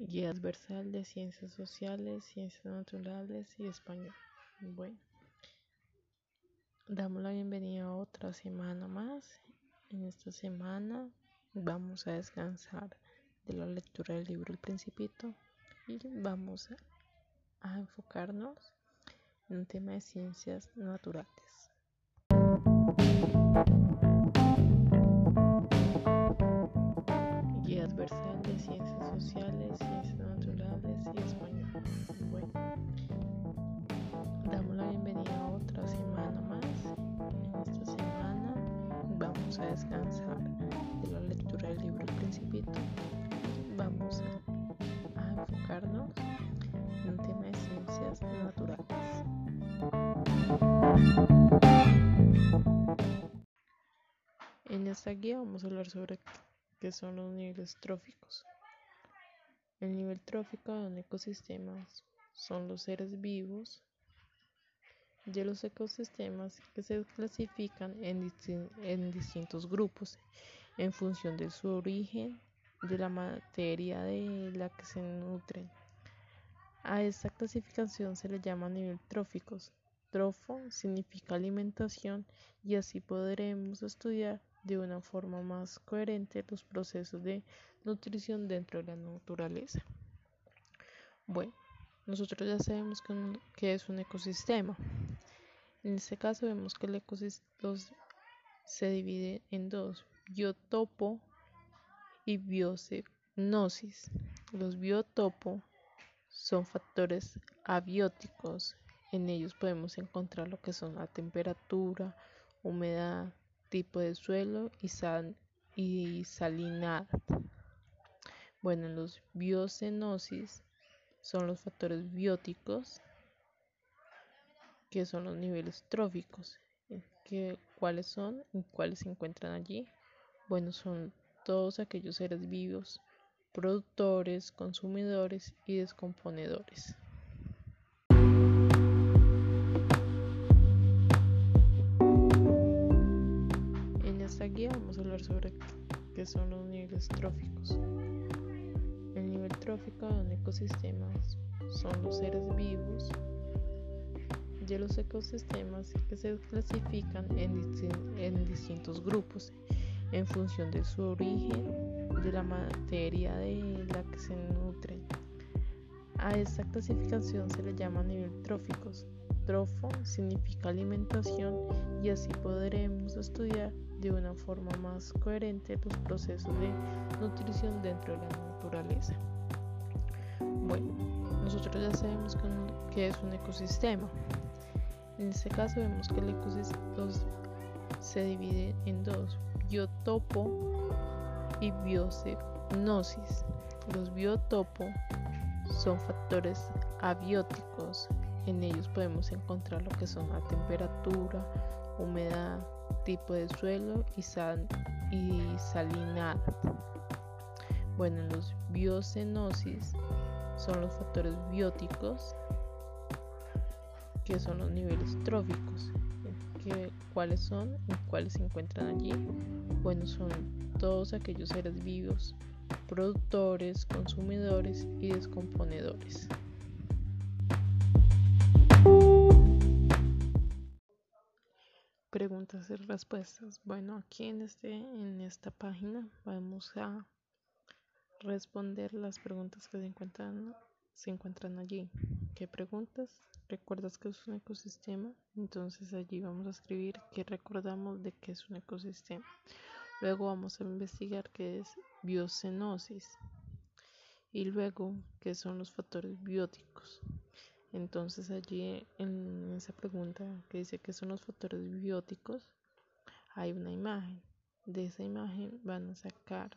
Guía Adversal de Ciencias Sociales, Ciencias Naturales y Español. Bueno, damos la bienvenida a otra semana más. En esta semana vamos a descansar de la lectura del libro El Principito y vamos a, a enfocarnos en un tema de ciencias naturales. De Ciencias Sociales, Ciencias Naturales y Español. Bueno, damos la bienvenida a otra semana más. En esta semana vamos a descansar de la lectura del libro El Principito vamos a, a enfocarnos en un tema de ciencias naturales. En esta guía vamos a hablar sobre qué son los niveles tróficos. El nivel trófico de un ecosistema son los seres vivos de los ecosistemas que se clasifican en distintos grupos en función de su origen, de la materia de la que se nutren. A esta clasificación se le llama nivel tróficos. Trofo significa alimentación y así podremos estudiar de una forma más coherente los procesos de nutrición dentro de la naturaleza. Bueno, nosotros ya sabemos que, es un ecosistema. En este caso vemos que el ecosistema se divide en dos, biotopo y biocenosis. Los biotopos son factores abióticos. En ellos podemos encontrar lo que son la temperatura, humedad, tipo de suelo y, sal y salinidad. Bueno, los biocenosis son los factores bióticos que son los niveles tróficos. Que, ¿Cuáles son y cuáles se encuentran allí? Bueno, son todos aquellos seres vivos, productores, consumidores y descomponedores. Guía vamos a hablar sobre qué son los niveles tróficos. El nivel trófico de un ecosistema son los seres vivos de los ecosistemas que se clasifican en, disti en distintos grupos en función de su origen, de la materia de la que se nutren. A esta clasificación se le llama nivel tróficos. Trofo significa alimentación y así podremos estudiar de una forma más coherente los procesos de nutrición dentro de la naturaleza. Bueno, nosotros ya sabemos que, es un ecosistema. En este caso vemos que el ecosistema se divide en dos, biotopo y biocenosis. Los biotopos son factores abióticos. En ellos podemos encontrar lo que son la temperatura, humedad, tipo de suelo y, sal y salinidad. Bueno, los biocenosis son los factores bióticos que son los niveles tróficos. Que, ¿Cuáles son y cuáles se encuentran allí? Bueno, son todos aquellos seres vivos, productores, consumidores y descomponedores. Preguntas y respuestas. Bueno, aquí en, este, en esta página vamos a responder las preguntas que se encuentran, se encuentran allí. ¿Qué preguntas? ¿Recuerdas que es un ecosistema? Entonces allí vamos a escribir que recordamos de que es un ecosistema. Luego vamos a investigar qué es biocenosis y luego qué son los factores bióticos. Entonces allí en esa pregunta que dice qué son los factores bióticos, hay una imagen. De esa imagen van a sacar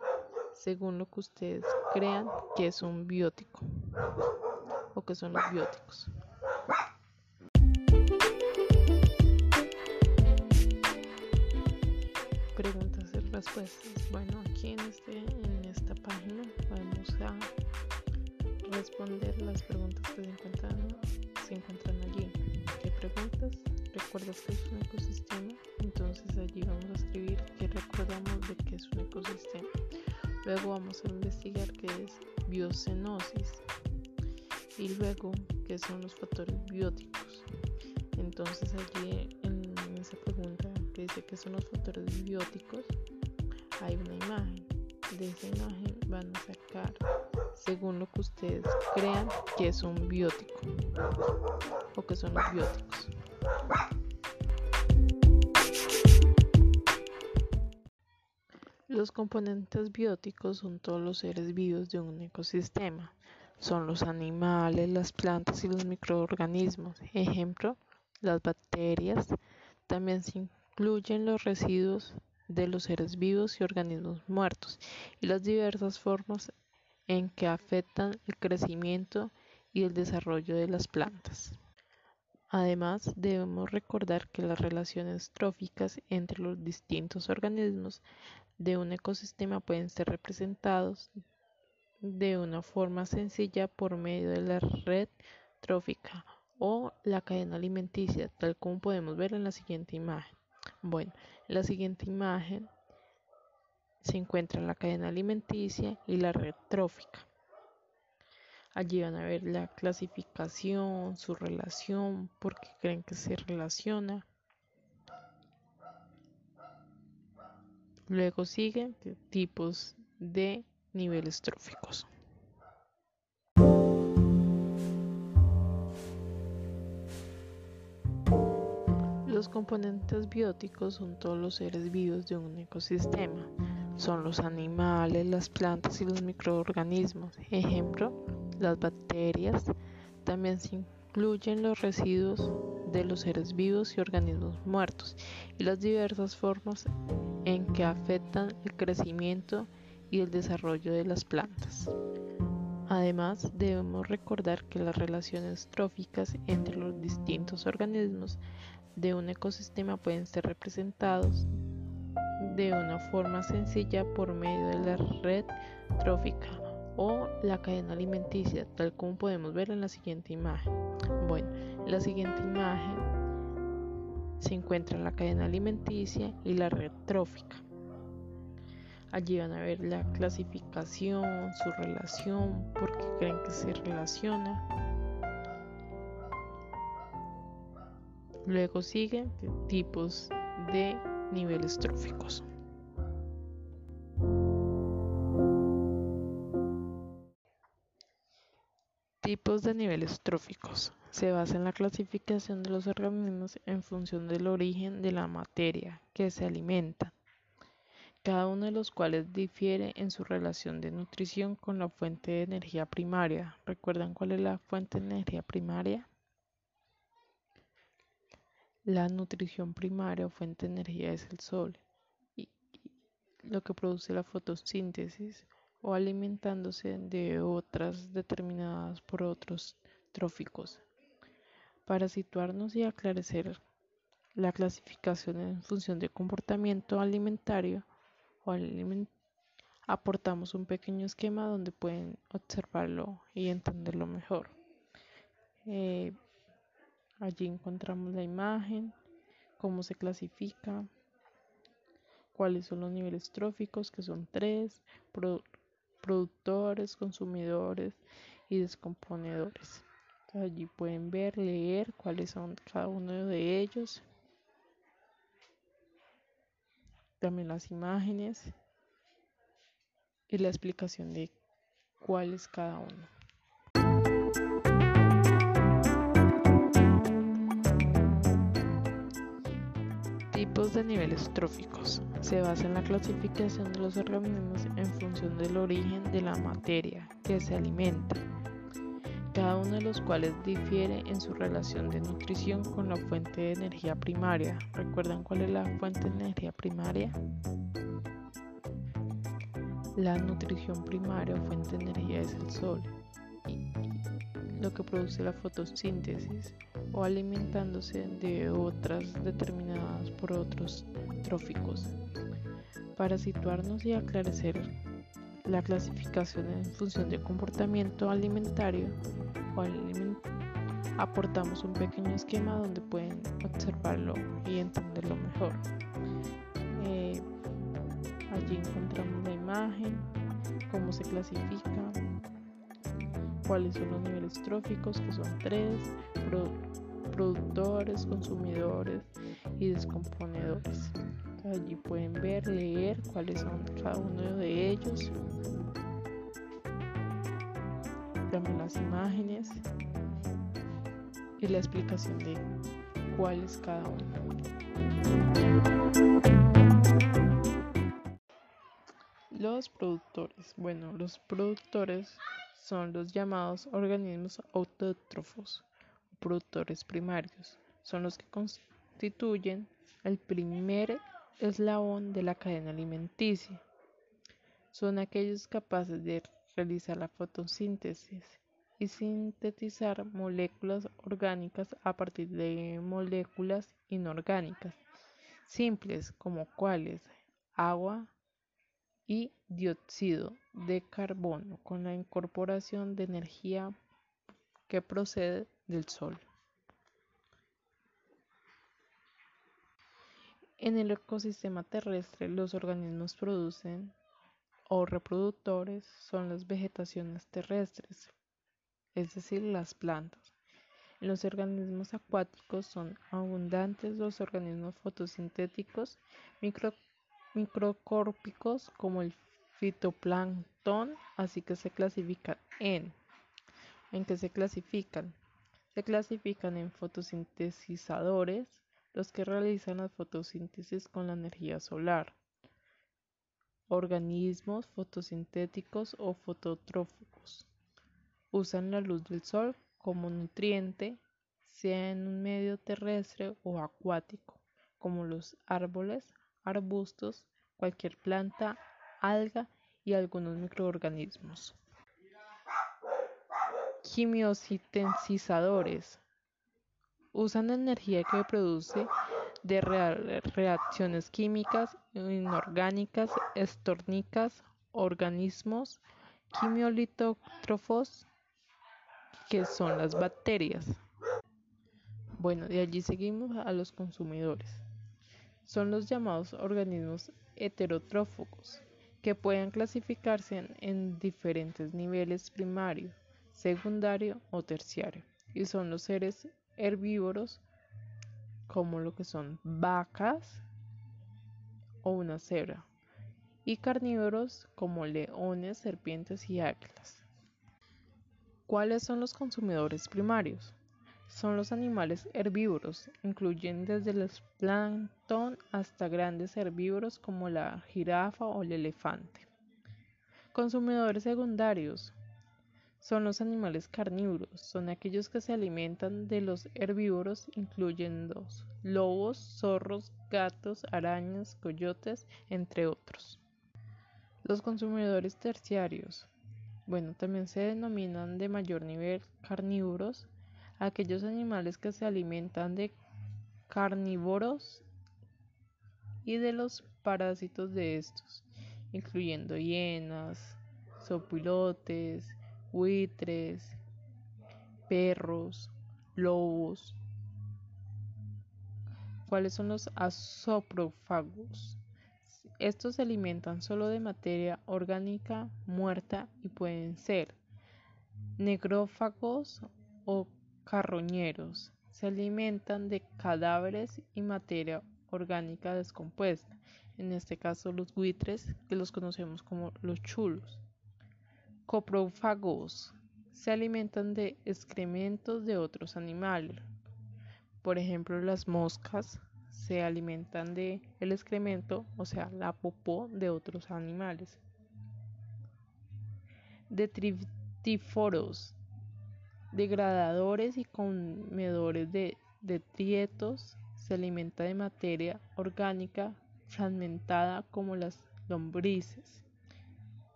según lo que ustedes crean que es un biótico o que son los bióticos. Preguntas y respuestas. Bueno, aquí en, este, en esta página vamos a responder las preguntas que se encuentran, se encuentran allí. ¿Qué preguntas? ¿Recuerdas que es un ecosistema? Entonces allí vamos a escribir que recordamos de que es un ecosistema. Luego vamos a investigar qué es biocenosis y luego qué son los factores bióticos. Entonces allí en esa pregunta que dice que son los factores bióticos hay una imagen. De esa imagen van a sacar según lo que ustedes crean que es un biótico o que son los bióticos. Los componentes bióticos son todos los seres vivos de un ecosistema. Son los animales, las plantas y los microorganismos. Ejemplo, las bacterias. También se incluyen los residuos de los seres vivos y organismos muertos y las diversas formas en que afectan el crecimiento y el desarrollo de las plantas. Además, debemos recordar que las relaciones tróficas entre los distintos organismos de un ecosistema pueden ser representados de una forma sencilla por medio de la red trófica o la cadena alimenticia, tal como podemos ver en la siguiente imagen. Bueno, en la siguiente imagen se encuentra la cadena alimenticia y la red trófica. Allí van a ver la clasificación, su relación, por qué creen que se relaciona. Luego siguen tipos de niveles tróficos. Los componentes bióticos son todos los seres vivos de un ecosistema. Son los animales, las plantas y los microorganismos. Ejemplo, las bacterias. También se incluyen los residuos de los seres vivos y organismos muertos y las diversas formas en que afectan el crecimiento y el desarrollo de las plantas. Además, debemos recordar que las relaciones tróficas entre los distintos organismos de un ecosistema pueden ser representados de una forma sencilla por medio de la red trófica o la cadena alimenticia, tal como podemos ver en la siguiente imagen. Bueno, en la siguiente imagen se encuentra la cadena alimenticia y la red trófica. Allí van a ver la clasificación, su relación, por qué creen que se relaciona. Luego siguen tipos de niveles tróficos. Tipos de niveles tróficos. Se basa en la clasificación de los organismos en función del origen de la materia que se alimenta cada uno de los cuales difiere en su relación de nutrición con la fuente de energía primaria. ¿Recuerdan cuál es la fuente de energía primaria? La nutrición primaria o fuente de energía es el sol, y, lo que produce la fotosíntesis o alimentándose de otras determinadas por otros tróficos. Para situarnos y aclarecer la clasificación en función de comportamiento alimentario, o aportamos un pequeño esquema donde pueden observarlo y entenderlo mejor. Eh, allí encontramos la imagen, cómo se clasifica, cuáles son los niveles tróficos, que son tres, productores, consumidores y descomponedores. allí pueden ver, leer cuáles son cada uno de ellos también las imágenes y la explicación de cuál es cada uno. Tipos de niveles tróficos. Se basa en la clasificación de los organismos en función del origen de la materia que se alimenta cada uno de los cuales difiere en su relación de nutrición con la fuente de energía primaria. ¿Recuerdan cuál es la fuente de energía primaria? La nutrición primaria o fuente de energía es el sol, lo que produce la fotosíntesis o alimentándose de otras determinadas por otros tróficos. Para situarnos y aclarecer la clasificación en función de comportamiento alimentario o aportamos un pequeño esquema donde pueden observarlo y entenderlo mejor. Eh, allí encontramos la imagen, cómo se clasifica, cuáles son los niveles tróficos, que son tres, productores, consumidores y descomponedores. Allí pueden ver, leer cuáles son cada uno de ellos. También las imágenes y la explicación de cuál es cada uno. Los productores. Bueno, los productores son los llamados organismos autótrofos productores primarios. Son los que constituyen el primer eslabón de la cadena alimenticia. Son aquellos capaces de realizar la fotosíntesis y sintetizar moléculas orgánicas a partir de moléculas inorgánicas, simples como cuáles agua y dióxido de carbono con la incorporación de energía que procede del sol. En el ecosistema terrestre, los organismos producen o reproductores son las vegetaciones terrestres, es decir, las plantas. En los organismos acuáticos son abundantes los organismos fotosintéticos microcórpicos como el fitoplancton, así que se clasifican en ¿En qué se clasifican? Se clasifican en fotosintetizadores, los que realizan la fotosíntesis con la energía solar, organismos fotosintéticos o fototróficos. Usan la luz del sol como nutriente, sea en un medio terrestre o acuático, como los árboles, arbustos, cualquier planta, alga y algunos microorganismos. Quimiosintetizadores usan energía que produce de reacciones químicas, inorgánicas, estórnicas, organismos quimiolitótrofos, que son las bacterias. Bueno, de allí seguimos a los consumidores. Son los llamados organismos heterotrófugos, que pueden clasificarse en diferentes niveles primario, secundario o terciario, y son los seres herbívoros como lo que son vacas o una cebra y carnívoros como leones, serpientes y águilas. ¿Cuáles son los consumidores primarios? Son los animales herbívoros, incluyen desde el plancton hasta grandes herbívoros como la jirafa o el elefante. Consumidores secundarios son los animales carnívoros, son aquellos que se alimentan de los herbívoros, incluyendo lobos, zorros, gatos, arañas, coyotes, entre otros. Los consumidores terciarios, bueno, también se denominan de mayor nivel carnívoros, aquellos animales que se alimentan de carnívoros y de los parásitos de estos, incluyendo hienas, sopilotes, buitres, perros, lobos. ¿Cuáles son los asoprófagos? Estos se alimentan solo de materia orgánica muerta y pueden ser negrófagos o carroñeros. Se alimentan de cadáveres y materia orgánica descompuesta, en este caso los buitres, que los conocemos como los chulos coprófagos se alimentan de excrementos de otros animales. Por ejemplo, las moscas se alimentan de el excremento, o sea, la popó de otros animales. Detritíforos, degradadores y comedores de detritos, se alimenta de materia orgánica fragmentada como las lombrices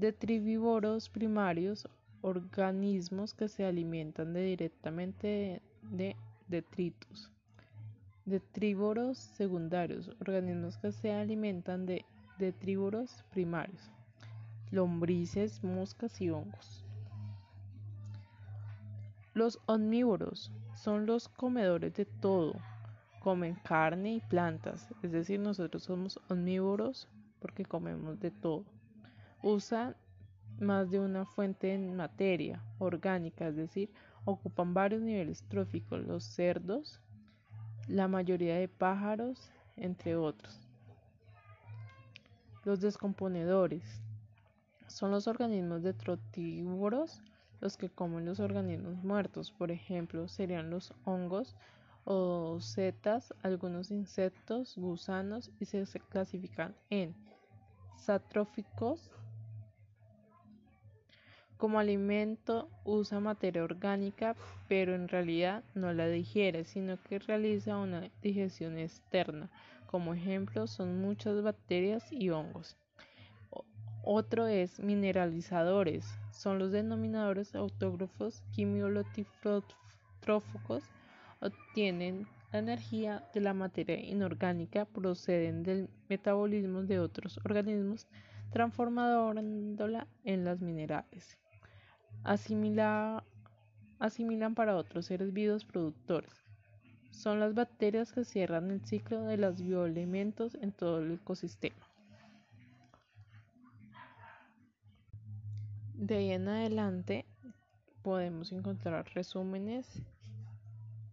detritívoros primarios, organismos que se alimentan directamente de, detritos. Detrívoros secundarios, organismos que se alimentan de detrívoros primarios, lombrices, moscas y hongos. Los omnívoros son los comedores de todo, comen carne y plantas, es decir, nosotros somos omnívoros porque comemos de todo usan más de una fuente de materia orgánica, es decir, ocupan varios niveles tróficos, los cerdos, la mayoría de pájaros, entre otros. Los descomponedores son los organismos detritívoros los que comen los organismos muertos, por ejemplo, serían los hongos o setas, algunos insectos, gusanos y se clasifican en satróficos. Como alimento usa materia orgánica, pero en realidad no la digiere, sino que realiza una digestión externa. Como ejemplo son muchas bacterias y hongos. Otro es mineralizadores, son los denominadores autógrafos quimiolotróficos, obtienen la energía de la materia inorgánica, proceden del metabolismo de otros organismos, transformándola en las minerales. Asimilan para otros seres vivos productores. Son las bacterias que cierran el ciclo de los bioelementos en todo el ecosistema. De ahí en adelante podemos encontrar resúmenes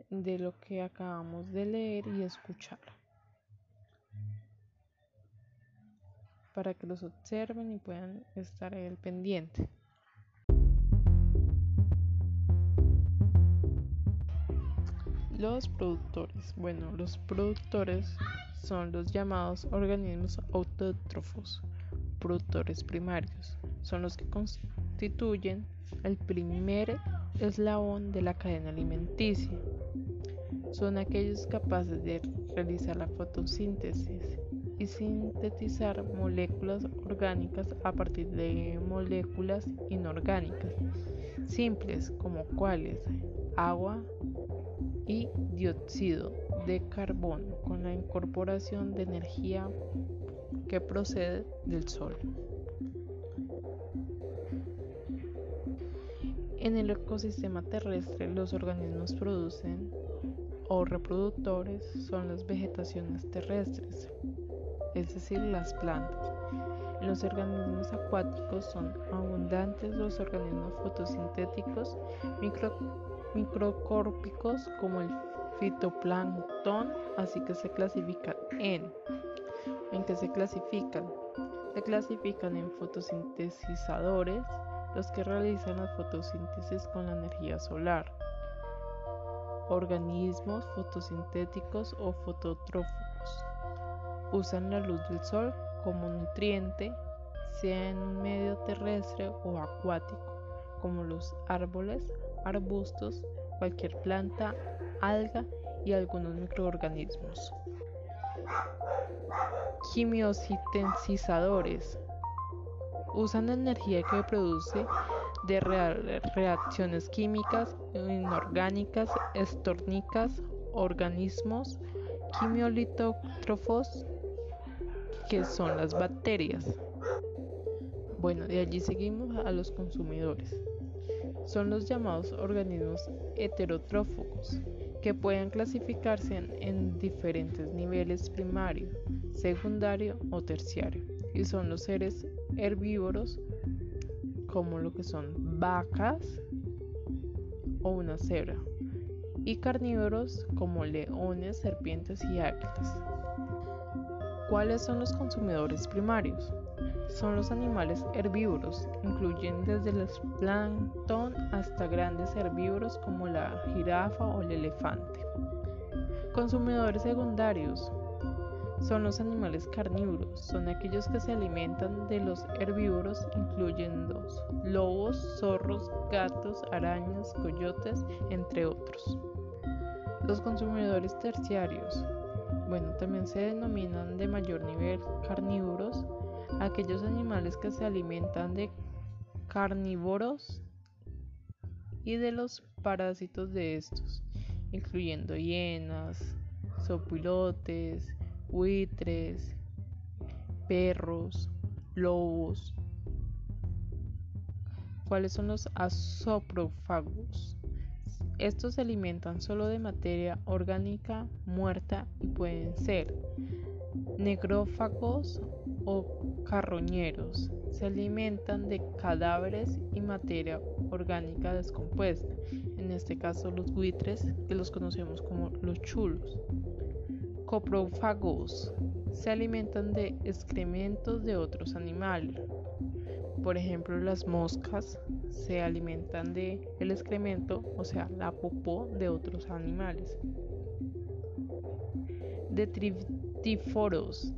de lo que acabamos de leer y escuchar para que los observen y puedan estar al pendiente. Los productores. Bueno, los productores son los llamados organismos autótrofos, productores primarios. Son los que constituyen el primer eslabón de la cadena alimenticia. Son aquellos capaces de realizar la fotosíntesis y sintetizar moléculas orgánicas a partir de moléculas inorgánicas, simples como cuales agua y dióxido de carbono con la incorporación de energía que procede del sol. En el ecosistema terrestre los organismos producen o reproductores son las vegetaciones terrestres, es decir, las plantas. En los organismos acuáticos son abundantes los organismos fotosintéticos microcórpicos como el fitoplancton, así que se clasifican en en que se clasifican. Se clasifican en fotosintetizadores, los que realizan la fotosíntesis con la energía solar, organismos fotosintéticos o fototróficos. Usan la luz del sol como nutriente, sea en un medio terrestre o acuático, como los árboles, arbustos, cualquier planta, alga y algunos microorganismos. Quimiosintetizadores usan energía que produce de reacciones químicas, inorgánicas, estórnicas, organismos quimiolitótrofos, que son las bacterias. Bueno, de allí seguimos a los consumidores. Son los llamados organismos heterotrófugos, que pueden clasificarse en diferentes niveles primario, secundario o terciario, y son los seres herbívoros como lo que son vacas o una cebra, y carnívoros como leones, serpientes y águilas. ¿Cuáles son los consumidores primarios? Son los animales herbívoros, incluyen desde los plancton hasta grandes herbívoros como la jirafa o el elefante. Consumidores secundarios son los animales carnívoros, son aquellos que se alimentan de los herbívoros, incluyendo lobos, zorros, gatos, arañas, coyotes, entre otros. Los consumidores terciarios, bueno, también se denominan de mayor nivel carnívoros, aquellos animales que se alimentan de carnívoros y de los parásitos de estos, incluyendo hienas, sopilotes, buitres, perros, lobos. ¿Cuáles son los asoprófagos? Estos se alimentan solo de materia orgánica muerta y pueden ser negrófagos o carroñeros. Se alimentan de cadáveres y materia orgánica descompuesta, en este caso los buitres, que los conocemos como los chulos. Coprófagos. Se alimentan de excrementos de otros animales. Por ejemplo, las moscas se alimentan de el excremento, o sea, la popó de otros animales. Detritíforos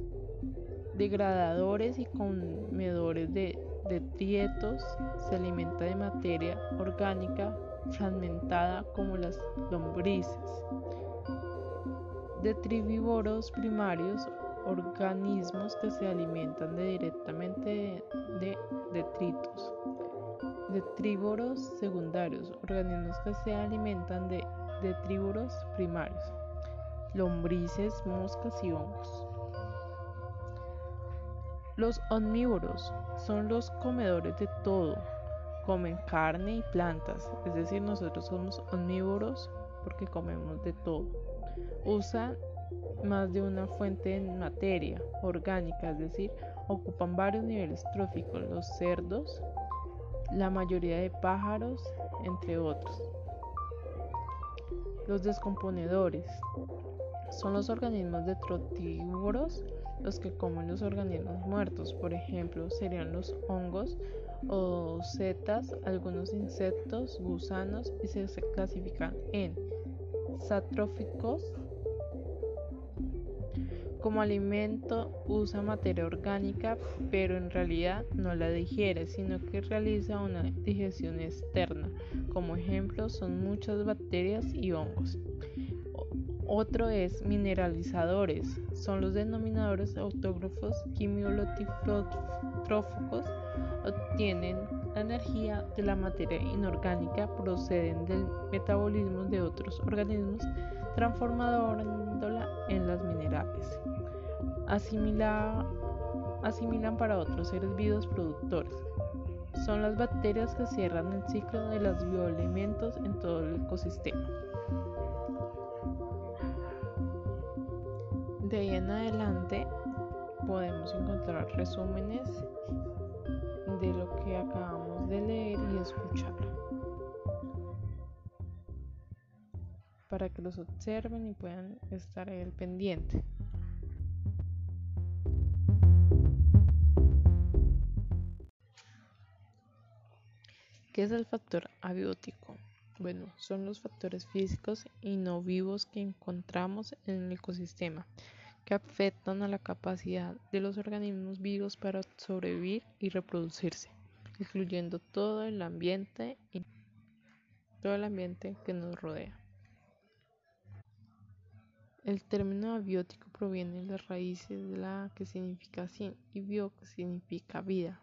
degradadores y comedores de detritos, se alimenta de materia orgánica fragmentada como las lombrices. Detrivívoros primarios, organismos que se alimentan directamente de, detritos. Detrívoros secundarios, organismos que se alimentan de detrívoros primarios, lombrices, moscas y hongos. Los omnívoros son los comedores de todo, comen carne y plantas, es decir, nosotros somos omnívoros porque comemos de todo. Usan más de una fuente de materia orgánica, es decir, ocupan varios niveles tróficos, los cerdos, la mayoría de pájaros, entre otros. Los descomponedores son los organismos detritívoros los que comen los organismos muertos, por ejemplo, serían los hongos o setas, algunos insectos, gusanos y se clasifican en satróficos. Como alimento usa materia orgánica, pero en realidad no la digiere, sino que realiza una digestión externa. Como ejemplo son muchas bacterias y hongos. Otro es mineralizadores, son los denominadores autógrafos quimiolotróficos, obtienen la energía de la materia inorgánica, proceden del metabolismo de otros organismos, transformándola en las minerales. asimilan para otros seres vivos productores. Son las bacterias que cierran el ciclo de los bioelementos en todo el ecosistema. De ahí en adelante podemos encontrar resúmenes de lo que acabamos de leer y escuchar para que los observen y puedan estar al pendiente. ¿Qué es el factor abiótico? Bueno, son los factores físicos y no vivos que encontramos en el ecosistema que afectan a la capacidad de los organismos vivos para sobrevivir y reproducirse, incluyendo todo el ambiente y todo el ambiente que nos rodea. El término abiótico proviene de las raíces de la que significa sin y bio que significa vida.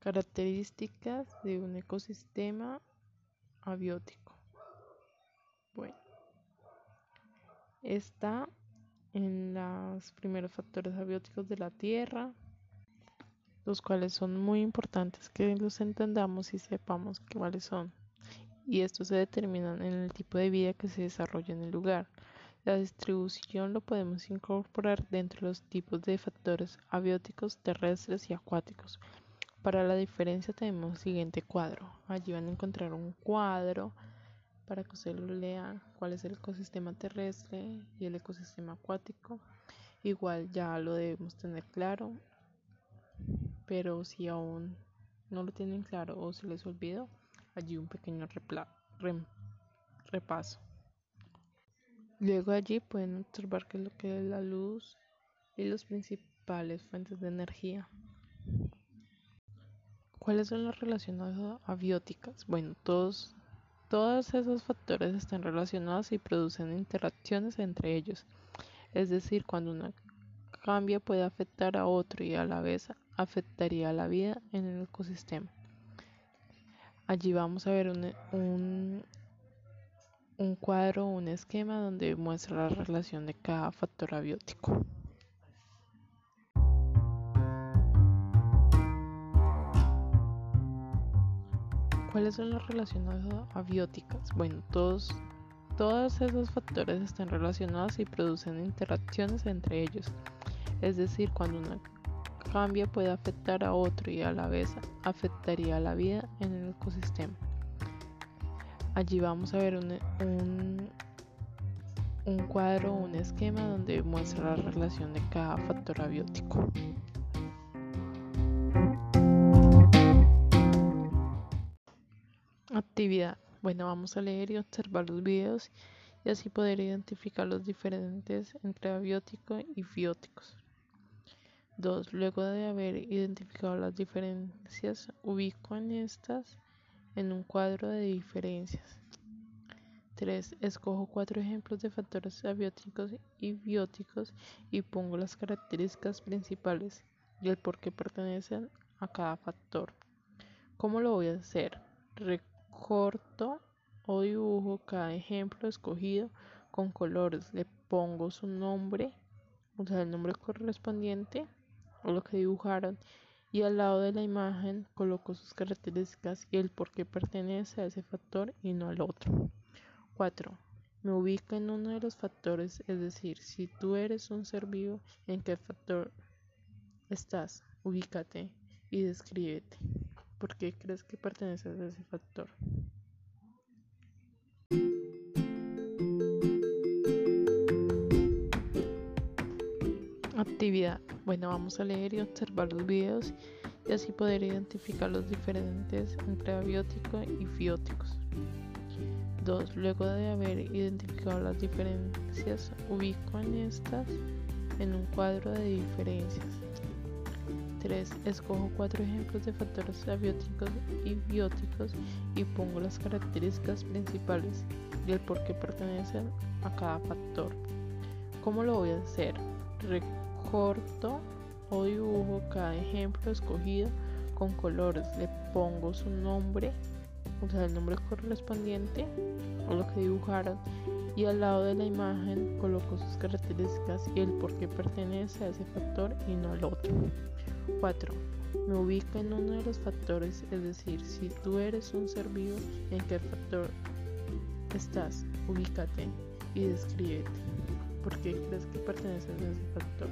Características de un ecosistema abiótico. Bueno está en los primeros factores abióticos de la Tierra, los cuales son muy importantes que los entendamos y sepamos cuáles son. Y estos se determinan en el tipo de vida que se desarrolla en el lugar. La distribución lo podemos incorporar dentro de los tipos de factores abióticos terrestres y acuáticos. Para la diferencia tenemos el siguiente cuadro. Allí van a encontrar un cuadro para que usted lo lea cuál es el ecosistema terrestre y el ecosistema acuático. Igual ya lo debemos tener claro, pero si aún no lo tienen claro o se les olvidó, allí un pequeño repaso. Luego allí pueden observar qué es lo que es la luz y las principales fuentes de energía. ¿Cuáles son las relaciones abióticas? Bueno, todos todos esos factores están relacionados y producen interacciones entre ellos. Es decir, cuando uno cambia puede afectar a otro y a la vez afectaría a la vida en el ecosistema. Allí vamos a ver un, un, un cuadro, un esquema donde muestra la relación de cada factor abiótico. ¿Cuáles son las relaciones abióticas? Bueno, todos, todos esos factores están relacionados y producen interacciones entre ellos. Es decir, cuando uno cambia puede afectar a otro y a la vez afectaría la vida en el ecosistema. Allí vamos a ver un, un, cuadro un esquema donde muestra la relación de cada factor abiótico. Actividad. Bueno, vamos a leer y observar los videos y así poder identificar los diferentes entre abióticos y bióticos. 2. Luego de haber identificado las diferencias, ubico en estas en un cuadro de diferencias. 3. Escojo cuatro ejemplos de factores abióticos y bióticos y pongo las características principales y el por qué pertenecen a cada factor. ¿Cómo lo voy a hacer? Recorto o dibujo cada ejemplo escogido con colores. Le pongo su nombre, o sea, el nombre correspondiente o lo que dibujaron y al lado de la imagen coloco sus características y el por qué pertenece a ese factor y no al otro. 4. Me ubica en uno de los factores, es decir, si tú eres un ser vivo, ¿en qué factor estás? Ubícate y descríbete. ¿Por qué crees que perteneces a ese factor? Actividad. Bueno, vamos a leer y observar los videos y así poder identificar los diferentes entre abióticos y bióticos. 2. Luego de haber identificado las diferencias, ubico en estas en un cuadro de diferencias. 3. Escojo cuatro ejemplos de factores abióticos y bióticos y pongo las características principales y el por qué pertenecen a cada factor. ¿Cómo lo voy a hacer? Recorto o dibujo cada ejemplo escogido con colores. Le pongo su nombre, o sea, el nombre correspondiente o lo que dibujaron. Y al lado de la imagen coloco sus características y el por qué pertenece a ese factor y no al otro. 4. Me ubico en uno de los factores, es decir, si tú eres un ser vivo, ¿en qué factor estás? Ubícate y descríbete. ¿Por qué crees que perteneces a ese factor?